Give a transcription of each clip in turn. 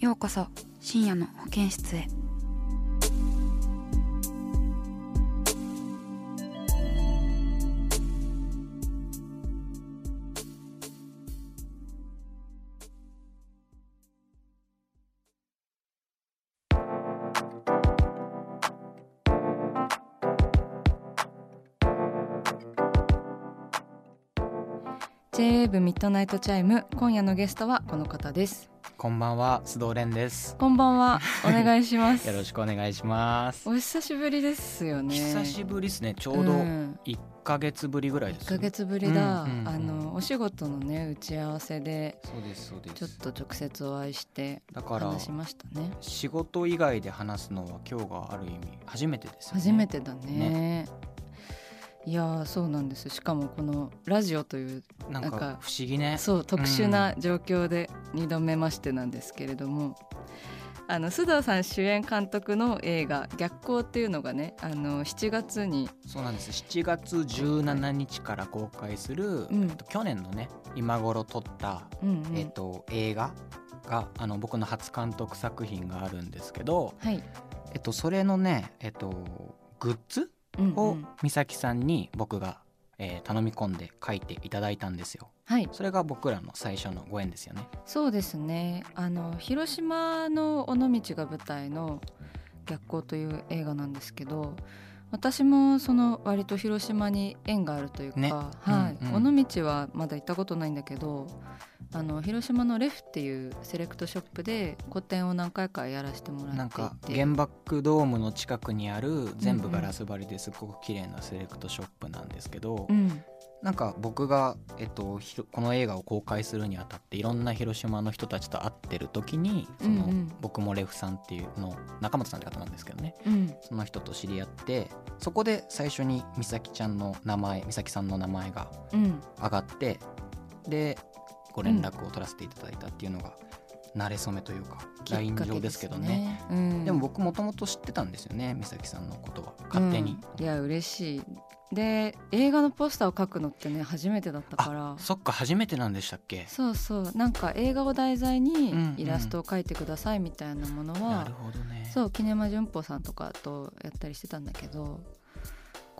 ようこそ深夜の保健室へ「J-WAVE ミッドナイトチャイム」今夜のゲストはこの方です。こんばんは、須藤蓮です。こんばんはお願いします よろしくお願いします。お久しぶりですよね久しぶりですね。ちょうどん一ヶ月ぶりぐらいです。1ヶ月ぶりだ、うんうんうんあのお仕事のね打ち合わせでそうですそうでちょっす。と直接お会いしてだから話しましたね仕事以外で話すのは今日がある意味初めてですよね。初めてだねいやーそうなんですしかもこのラジオというなんか不思議ね。そう特殊な状況で2度目ましてなんですけれども、あの須藤さん主演監督の映画「逆光」っていうのがねあの7月にそうなんです。7月17日から公開する、うんえっと去年のね今頃撮った、うんうんえっと映画があの僕の初監督作品があるんですけど、はい、えっとそれのねえっとグッズを美咲さんに僕が、えー頼み込んで書いていただいたんですよ。はい、それが僕らの最初のご縁ですよね。そうですね。あの広島の尾道が舞台の「逆光」という映画なんですけど私もその割と広島に縁があるというか、ね。はい。うんうん。尾道はまだ行ったことないんだけどあの広島のレフっていうセレクトショップで個展を何回かやらせてもらなんっていかて原爆ドームの近くにある全部ガラス張りですごく綺麗なセレクトショップなんですけど、うん。なんか僕が、えっと、この映画を公開するにあたっていろんな広島の人たちと会ってる時にその、うんうん。僕もレフさんっていうの中本さんって方なんですけどね。うん。その人と知り合ってそこで最初に美咲ちゃんの名前美咲さんの名前がうん。上がってでご連絡を取らせていただいたっていうのが慣れ初めというか LINE 上ですけどね。すようん。でも僕もともと知ってたんですよね美咲さんのことは。勝手に、うん。いや嬉しい。で映画のポスターを描くのってね初めてだったから。そっか初めてなんでしたっけ？そうそう。なんか映画を題材にうんうん。イラストを描いてくださいみたいなものなは、るほどね。そうキネマ旬報さんとかとやったりしてたんだけど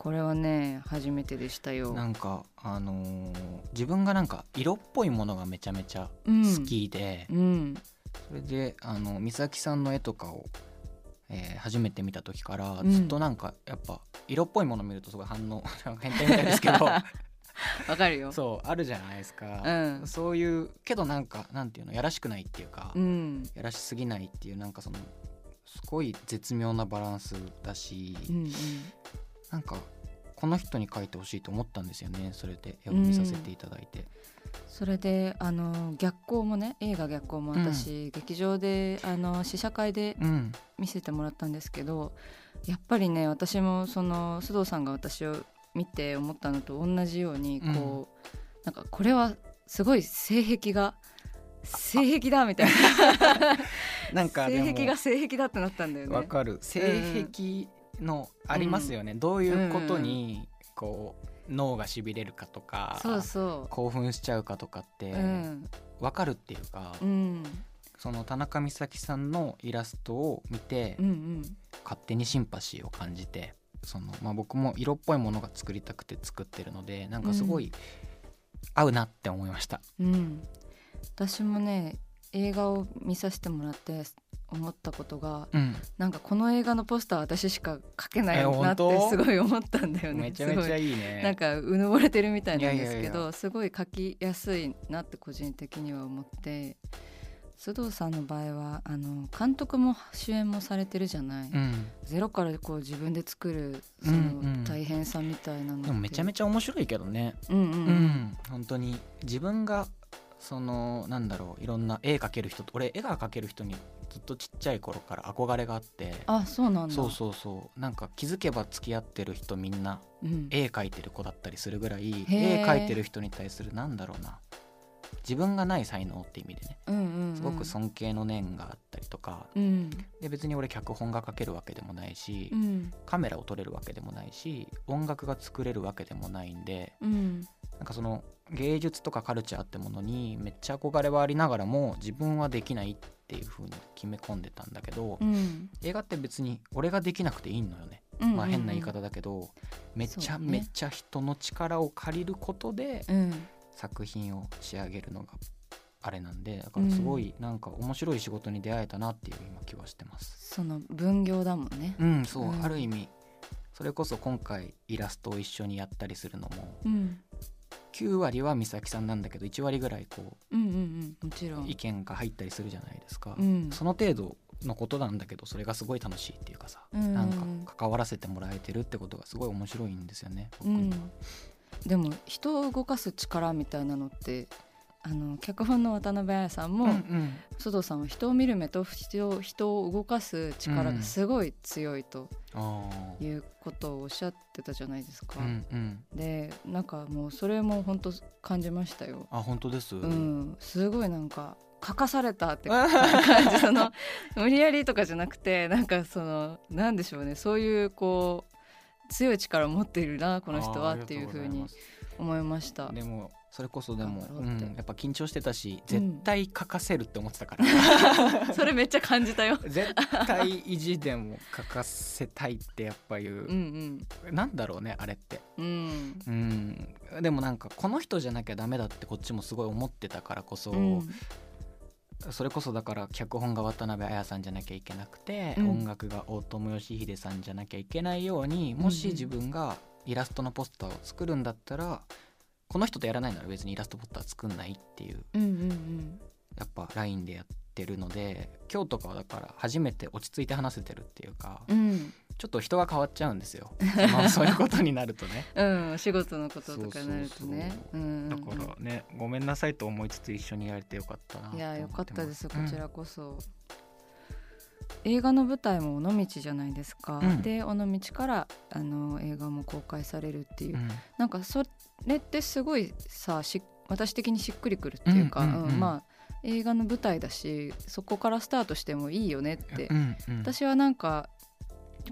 これはね初めてでしたよ。なんかあのー自分がなんか色っぽいものがめちゃめちゃうん好きで、うん。それであの美咲さんの絵とかを、えー初めて見た時からうん。ずっとなんかやっぱ色っぽいもの見るとすごい反応 変態みたいですけど。わかるよ。そうあるじゃないですか、うん。そういうけどなんかなんていうのやらしくないっていうか、うん。やらしすぎないっていうなんかそのすごい絶妙なバランスだし、うんうんなんかこの人に描いてほしいと思ったんですよね。それで絵を見させていただいて、それであの逆光もね映画逆光も私、劇場であの試写会でうん。見せてもらったんですけどやっぱりね私もその須藤さんが私を見て思ったのと同じようにこう、なんかこれはすごい性癖が性癖だみたいな。なんか性癖が性癖だってなったんだよね。わかる。性癖のありますよね、どういうことにこう脳がしびれるかとか興奮しちゃうかとかってう、うん。わかるっていうか、うん。その田中美咲さんのイラストを見て、うんうん。勝手にシンパシーを感じてその、まあ、僕も色っぽいものが作りたくて作ってるのでなんかすごい合うなって思いました。うん、私もね映画を見させてもらって思ったことがうん。なんかこの映画のポスター私しか描けないえなってすごい思ったんだよね。めちゃめちゃい。いいね。なんかうぬぼれてるみたいなんですけどすごい描きやすいなって個人的には思って須藤さんの場合はあの監督も主演もされてるじゃない、うん。ゼロからこう自分で作るそうんうんの大変さみたいなのって、でもめちゃめちゃ面白いけどね。うんうんううん。ん本当に。自分がそのなんだろういろんな絵描ける人俺絵が描ける人にずっとちっちゃい頃から憧れがあって。あそうなんだ。そうそうそう。なんか気づけば付き合ってる人みんなうん、絵描いてる子だったりするぐらい絵描いてる人に対するなんだろうな。自分がない才能って意味でね。うんうんうん。すごく尊敬の念があったりとか。うん。で別に俺脚本が書けるわけでもないしうん。カメラを撮れるわけでもないし音楽が作れるわけでもないんでうん。なんかその芸術とかカルチャーってものにめっちゃ憧れはありながらも自分はできないっていう風に決め込んでたんだけど、うん。映画って別に俺ができなくていいのよね、うんまあ変な言い方だけどめっちゃ、めっちゃ人の力を借りることでうん。作品を仕上げるのがあれなんでだからすごいなんか面白い仕事に出会えたなっていう今気はしてます。その分業だもんね。うんそう、うん。ある意味それこそ今回イラストを一緒にやったりするのもうん9割は美咲さんなんだけど1割ぐらいこうんうんうんもちろうん。意見が入ったりするじゃないですか、うん。その程度のことなんだけどそれがすごい楽しいっていうかさ、うん。なんか関わらせてもらえてるってことがすごい面白いんですよね僕には。うん、でも人を動かす力みたいなのってあの脚本の渡辺彩さんも、うんうん。須藤さんは人を見る目と人を人を動かす力がすごい強いとあー。いうことをおっしゃってたじゃないですか。うんうん。でなんかもうそれも本当感じましたよ。あ本当です、うん、すごいなんか書かされたって 感じその無理やりとかじゃなくてなんかそのなんでしょうね。そういうこう強い力を持っているなこの人はっていうふうに思いました。でもそれこそでも、うん、やっぱ緊張してたしうん。絶対書かせるって思ってたから、それめっちゃ感じたよ。絶対意地でも書かせたいってやっぱいううんう、ん。なんだろうねあれって。うん。うん。でもなんかこの人じゃなきゃダメだってこっちもすごい思ってたからこそ、うん。それこそだから脚本が渡辺彩さんじゃなきゃいけなくて、うん。音楽が大友義秀さんじゃなきゃいけないようにもし自分がイラストのポスターを作るんだったらこの人とやらないなら別にイラストポスター作んないっていううんうんやっぱ LINE でやってるので今日とかはだから初めて落ち着いて話せてるっていうか、うん。うんちょっと人が変わっちゃうんですよ。その そういうことになるとね。うん、お仕事のこととかになるとね。だからねごめんなさいと思いつつ一緒にやれてよかったないやよかったですこちうんらこそ、映画の舞台も尾道じゃないですか、うん。で尾道からあの映画も公開されるっていう、うん。なんかそれってすごいさし私的にしっくりくるっていうか、うんうんうんまあ映画の舞台だしそこからスタートしてもいいよねって、うんうん。私はなんか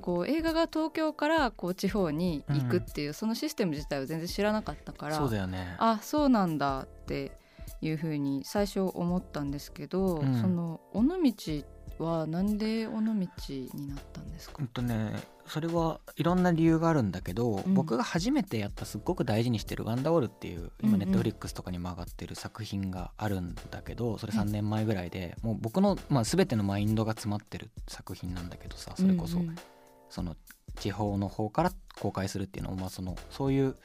こう映画が東京からこう地方に行くっていう、そのシステム自体は全然知らなかったからそうだよね。あそうなんだっていうふうに最初思ったんですけど、うん。その尾道はなんで尾道になったんですか？うんとねそれはいろんな理由があるんだけど、うん。僕が初めてやったすっごく大事にしてる「ワンダーウォール」っていう今ネットフリックスとかにも上がってる作品があるんだけどそれうん3年前ぐらいで、もう僕の、まあ、全てのマインドが詰まってる作品なんだけどさそれこそ、その地方の方から公開するっていうのも、まあ、そのそういう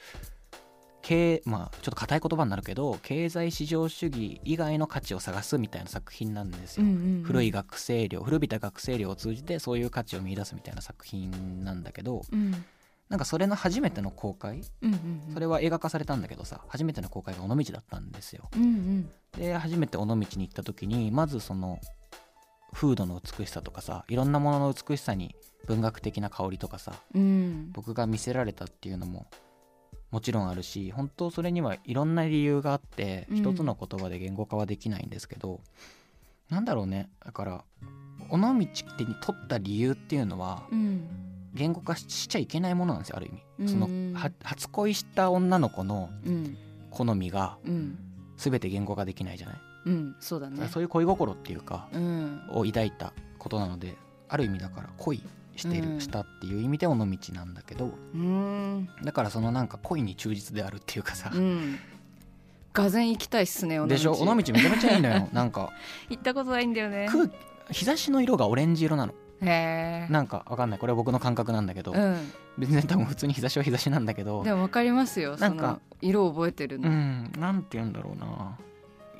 経まあちょっと硬い言葉になるけど経済市場主義以外の価値を探すみたいな作品なんですよ。うんうんうん。古い学生寮古びた学生寮を通じてそういう価値を見出すみたいな作品なんだけどうん。なんかそれの初めての公開うんうん。それは映画化されたんだけどさ初めての公開が尾道だったんですよ。うんうん。で初めて尾道に行った時にまずその風土の美しさとかさいろんなものの美しさに文学的な香りとかさうん。僕が見せられたっていうのももちろんあるし本当それにはいろんな理由があってうん。一つの言葉で言語化はできないんですけど、なんだろうね。だから尾道ってに取った理由っていうのはうん。言語化ししちゃいけないものなんですよある意味。そのうんは初恋した女の子のうん。好みがうん。全て言語化できないじゃない、うん。そうだね。そういう恋心っていうかうん。を抱いたことなのである意味だから恋してる、うん。したっていう意味で尾道なんだけどうん。だからそのなんか恋に忠実であるっていうかさ、うん。がぜ行きたいっすね尾道。でしょ？尾道めちゃめちゃいいのよ。なんか行ったことないんだよね。空日差しの色がオレンジ色なの。へえ。なんかわかんない。これは僕の感覚なんだけど、うん。別に多分普通に日差しは日差しなんだけどでも分かりますよなんか色を覚えてるうの、んなんて言うんだろうな。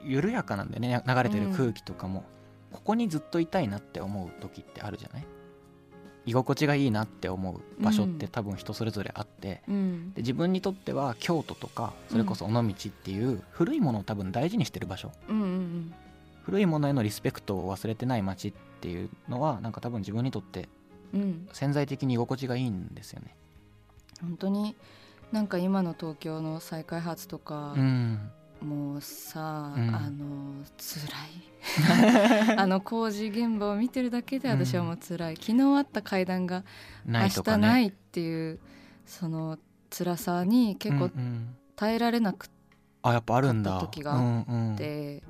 緩やかなんだよね。流れてる空気とかも、ここにずっといたいなって思う時ってあるじゃない？居心地がいいなって思う場所ってうん。多分人それぞれあって、うん。で自分にとっては京都とかそれこそ尾道っていう古いものを多分大事にしてる場所。うんうん古いものへのリスペクトを忘れてない街っていうのはなんか多分自分にとってうんうん。潜在的に居心地がいいんですよね。本当になんか今の東京の再開発とかう、ん、もうさ、うん。あの辛い。あの工事現場を見てるだけで私はもう辛い、昨日あった階段が明。日ないっていうその辛さに結構うんうん。耐えられなくあやっぱあるんだ。買った時がうんうん。て、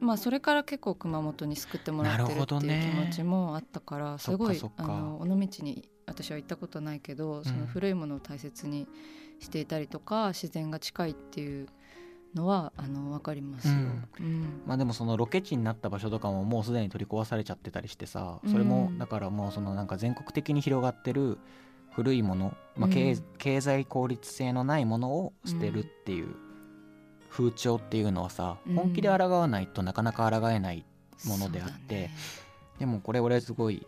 まあそれから結構熊本に救ってもらってるっていう気持ちもあったからすごいあの尾道に私は行ったことないけどその古いものを大切にしていたりとか、自然が近いっていうのはあの分かりますよ。うん。まあでもそのロケ地になった場所とかももうすでに取り壊されちゃってたりしてさそれもうんだからもうそのなんか全国的に広がってる古いもの、まあ経うん。経済効率性のないものを捨てるっていう風潮っていうのはさうん。本気で抗わないとなかなか抗えないものであってでもこれ俺すごい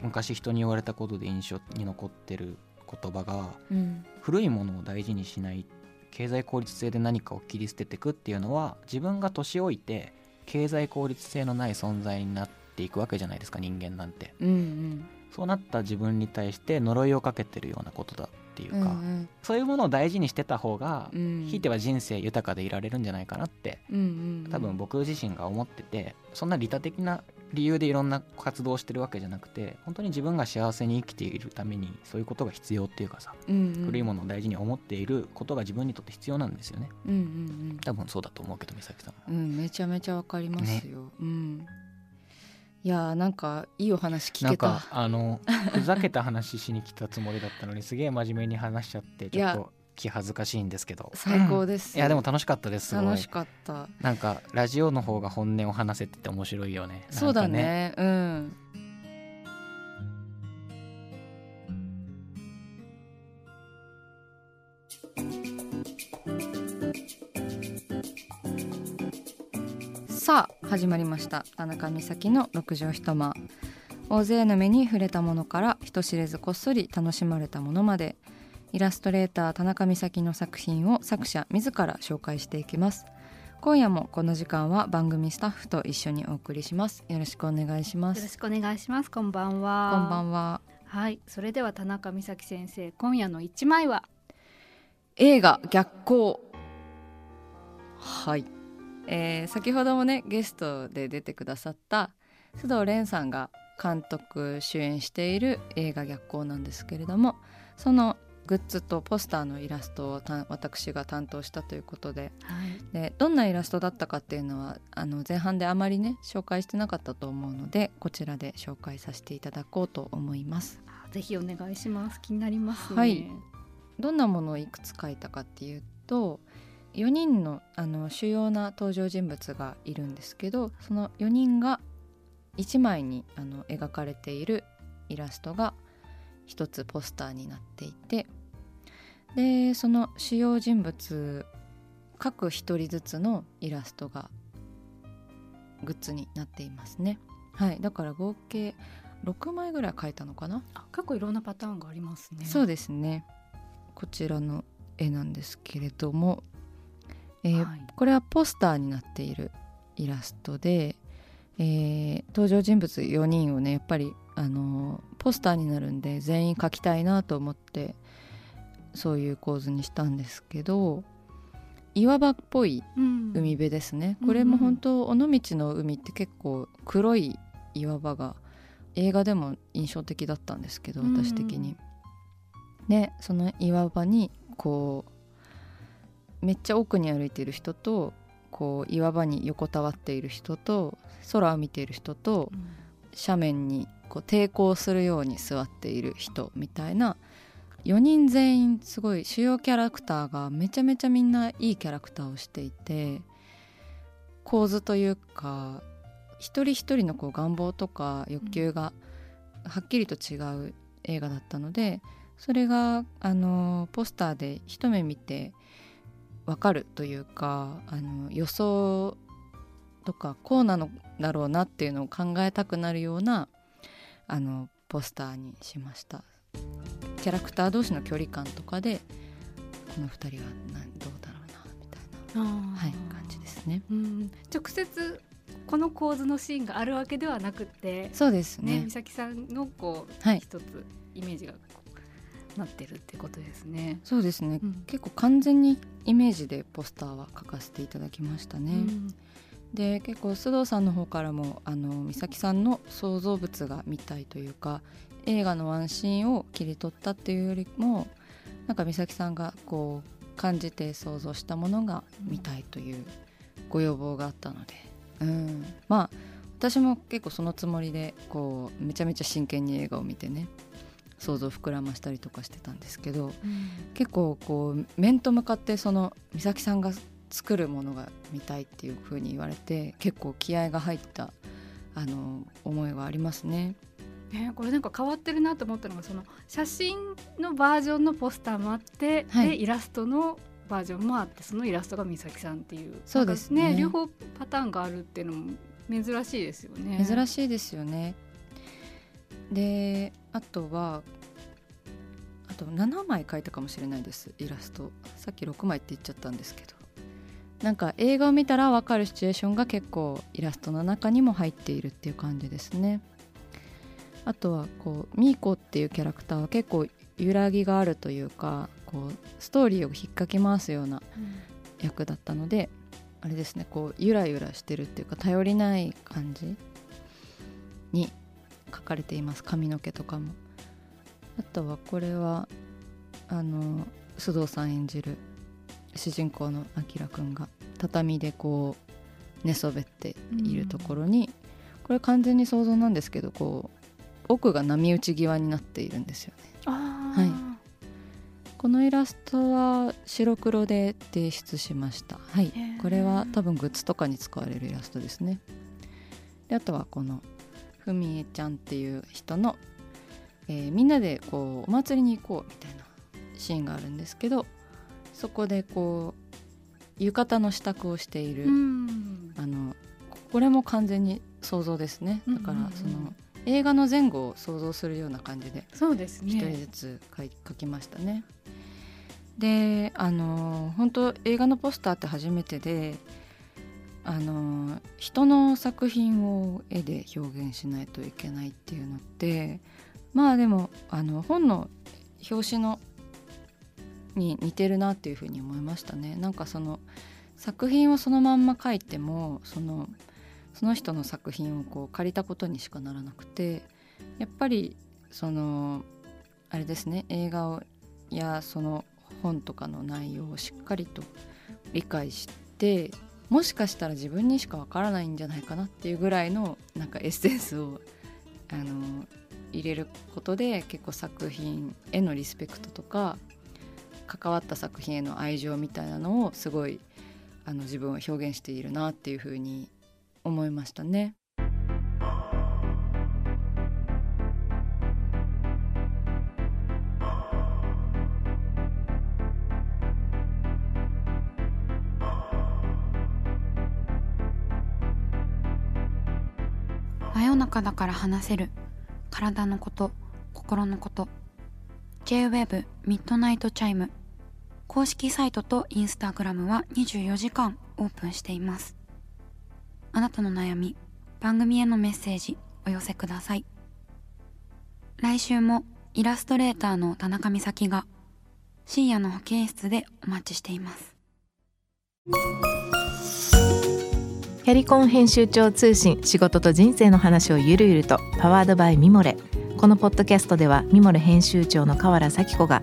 昔人に言われたことで印象に残ってる言葉がそうん。古いものを大事にしない経済効率性で何かを切り捨てていくっていうのは自分が年老いて経済効率性のない存在になっていくわけじゃないですか人間なんて。うんうん。そうなった自分に対して呪いをかけてるようなことだっていうか、うんそういうものを大事にしてた方が、うん。ひいては人生豊かでいられるんじゃないかなってうんうん。多分僕自身が思っててそんな利他的な理由でいろんな活動をしてるわけじゃなくて本当に自分が幸せに生きているためにそういうことが必要っていうかさうんうん。古いものを大事に思っていることが自分にとって必要なんですよね。うんうん多分そうだと思うけど美咲さんもうんうんめちゃめちゃわかりますよ、うん。いやーなんかいいお話聞けた。なんかあのふざけた話しに来たつもりだったのにすげえ真面目に話しちゃってちょっと気恥ずかしいんですけど。最高でです、いやでも楽しかったです楽しかった。なんかラジオの方が本音を話せてて面白いよね。そうだね。うん。さあ始まりました。田中美咲の六畳一間。大勢の目に触れたものから人知れずこっそり楽しまれたものまでイラストレーター田中美咲の作品を作者自ら紹介していきます。今夜もこの時間は番組スタッフと一緒にお送りします。よろしくお願いします。よろしくお願いします。こんばんは。こんばんは。はい、それでは田中美咲先生、今夜の一枚は？映画逆光はい、えー先ほどもねゲストで出てくださった須藤蓮さんが監督主演している映画逆光なんですけれどもそのグッズとポスターのイラストをた私が担当したということではい。でどんなイラストだったかっていうのはあの前半であまりね紹介してなかったと思うのでこちらで紹介させていただこうと思います。ぜひお願いします。気になりますね。はいどんなものをいくつ描いたかっていうと4人のあの主要な登場人物がいるんですけどその4人が1枚にあの描かれているイラストが一つポスターになっていてでその主要人物各一人ずつのイラストがグッズになっていますね。はい、だから合計6枚ぐらい描いたのかな。あ結構いろんなパターンがありますね。そうですね。こちらの絵なんですけれども、えーはい。これはポスターになっているイラストで、えー登場人物4人をねやっぱり、あのーポスターになるんで全員描きたいなと思ってそういう構図にしたんですけど岩場っぽいうん海辺ですね、うん。これも本当尾道の海って結構黒い岩場が映画でも印象的だったんですけどうん。私的に。でその岩場にこうめっちゃ奥に歩いている人とこう岩場に横たわっている人と空を見ている人とうん。斜面にこう抵抗するように座っている人みたいな4人全員すごい主要キャラクターがめちゃめちゃみんないいキャラクターをしていて構図というか一人一人のこう願望とか欲求がはっきりと違う映画だったのでそれがあのポスターで一目見てわかるというかあの予想とかこうなのだろうなっていうのを考えたくなるようなあのポスターにしました。キャラクター同士の距離感とかでこの2人はなどうだろうなみたいな、はい、感じですね。うん。直接この構図のシーンがあるわけではなくてそうですね。ね美咲さんのこう、はい。一つイメージがなってるってことですね。そうですね、うん。結構完全にイメージでポスターは書かせていただきましたね。うん。で結構須藤さんの方からもあの美咲さんの創造物が見たいというか映画のワンシーンを切り取ったっていうよりもなんか美咲さんがこう感じて想像したものが見たいというご要望があったので、うん、まあ私も結構そのつもりでこうめちゃめちゃ真剣に映画を見てね想像を膨らましたりとかしてたんですけど結構こう面と向かってその美咲さんが作るものが見たいっていう風に言われて結構気合が入ったあの思いはありますね。ね、これなんか変わってるなと思ったのがその写真のバージョンのポスターもあって、はい。でイラストのバージョンもあってそのイラストが美咲さんっていうそうですね。なんか両方パターンがあるっていうのも珍しいですよね。珍しいですよね。であとはあと7枚描いたかもしれないですイラスト。さっき6枚って言っちゃったんですけど。なんか映画を見たら分かるシチュエーションが結構イラストの中にも入っているっていう感じですねあとはこうミーコっていうキャラクターは結構揺らぎがあるというかこうストーリーを引っかき回すようなうん。役だったのであれですねこうゆらゆらしてるっていうか頼りない感じに書かれています。髪の毛とかも。あとはこれはあの須藤さん演じる主人公のあきらくんが畳でこう寝そべっているところに、これ完全に想像なんですけどこう奥が波打ち際になっているんですよね。あはい。このイラストは白黒で提出しました。はい。これは多分グッズとかに使われるイラストですね。であとはこのふみえちゃんっていう人の、えーみんなでこうお祭りに行こうみたいなシーンがあるんですけどそこでこう浴衣の支度をしている、うん。あのこれも完全に想像ですね。だからその映画の前後を想像するような感じでそうです一人ね。ずつ書きましたね。であの本当映画のポスターって初めてであの人の作品を絵で表現しないといけないっていうのってまあでもあの本の表紙のに似てるなっていうふうに思いましたね。なんかその作品をそのまんま書いてもそのその人の作品をこう借りたことにしかならなくてやっぱりそのあれですね映画をやその本とかの内容をしっかりと理解してもしかしたら自分にしかわからないんじゃないかなっていうぐらいのなんかエッセンスをあの入れることで結構作品へのリスペクトとか関わった作品への愛情みたいなのをすごいあの自分を表現しているなっていうふうに思いましたね。真夜中だから話せる。体のこと心のこと。 J-WAVE ミッドナイトチャイム。公式サイトとインスタグラムは24時間オープンしています。あなたの悩み番組へのメッセージお寄せください。来週もイラストレーターの田中美咲が深夜の保健室でお待ちしています。キャリコン編集長通信仕事と人生の話をゆるゆるとパワードバイミモレ。このポッドキャストではミモレ編集長の河原咲子が